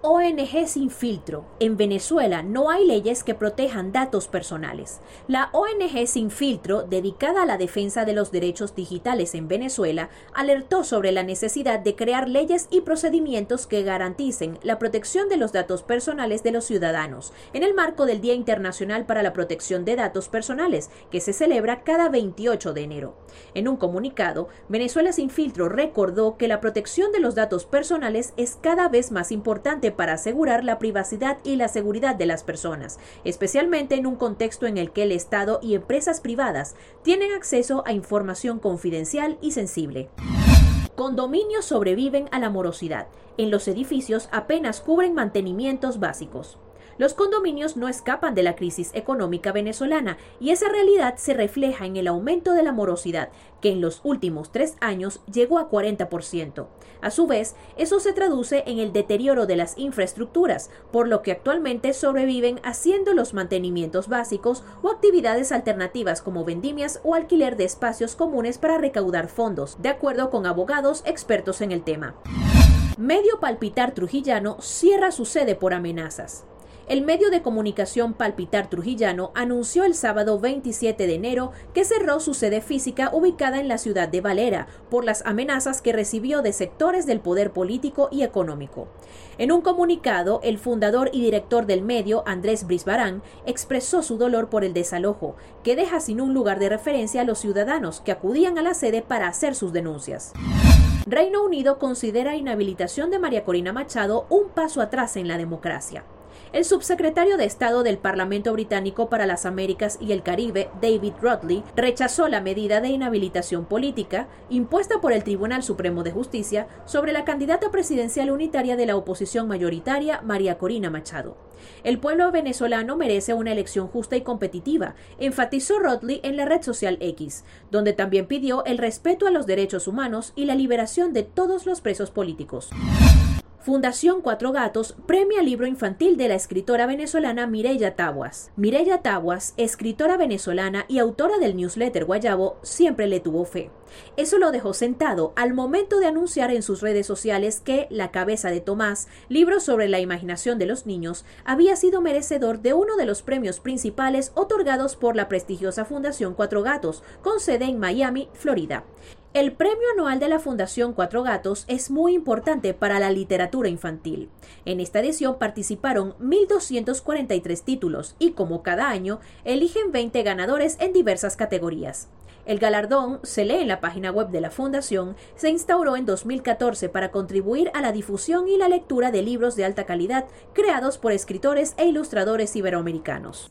ONG sin filtro. En Venezuela no hay leyes que protejan datos personales. La ONG sin filtro, dedicada a la defensa de los derechos digitales en Venezuela, alertó sobre la necesidad de crear leyes y procedimientos que garanticen la protección de los datos personales de los ciudadanos, en el marco del Día Internacional para la Protección de Datos Personales, que se celebra cada 28 de enero. En un comunicado, Venezuela sin filtro recordó que la protección de los datos personales es cada vez más importante para asegurar la privacidad y la seguridad de las personas, especialmente en un contexto en el que el Estado y empresas privadas tienen acceso a información confidencial y sensible. Condominios sobreviven a la morosidad. En los edificios apenas cubren mantenimientos básicos. Los condominios no escapan de la crisis económica venezolana y esa realidad se refleja en el aumento de la morosidad, que en los últimos tres años llegó a 40%. A su vez, eso se traduce en el deterioro de las infraestructuras, por lo que actualmente sobreviven haciendo los mantenimientos básicos o actividades alternativas como vendimias o alquiler de espacios comunes para recaudar fondos, de acuerdo con abogados expertos en el tema. Medio Palpitar Trujillano cierra su sede por amenazas. El medio de comunicación Palpitar Trujillano anunció el sábado 27 de enero que cerró su sede física ubicada en la ciudad de Valera por las amenazas que recibió de sectores del poder político y económico. En un comunicado, el fundador y director del medio, Andrés Brisbarán, expresó su dolor por el desalojo, que deja sin un lugar de referencia a los ciudadanos que acudían a la sede para hacer sus denuncias. Reino Unido considera inhabilitación de María Corina Machado un paso atrás en la democracia. El subsecretario de Estado del Parlamento Británico para las Américas y el Caribe, David Rodley, rechazó la medida de inhabilitación política impuesta por el Tribunal Supremo de Justicia sobre la candidata presidencial unitaria de la oposición mayoritaria, María Corina Machado. El pueblo venezolano merece una elección justa y competitiva, enfatizó Rodley en la red social X, donde también pidió el respeto a los derechos humanos y la liberación de todos los presos políticos. Fundación Cuatro Gatos premia libro infantil de la escritora venezolana Mireya Taguas. Mireya Taguas, escritora venezolana y autora del newsletter Guayabo, siempre le tuvo fe. Eso lo dejó sentado al momento de anunciar en sus redes sociales que La cabeza de Tomás, libro sobre la imaginación de los niños, había sido merecedor de uno de los premios principales otorgados por la prestigiosa Fundación Cuatro Gatos, con sede en Miami, Florida. El premio anual de la Fundación Cuatro Gatos es muy importante para la literatura infantil. En esta edición participaron 1.243 títulos y, como cada año, eligen 20 ganadores en diversas categorías. El galardón, se lee en la página web de la Fundación, se instauró en 2014 para contribuir a la difusión y la lectura de libros de alta calidad creados por escritores e ilustradores iberoamericanos.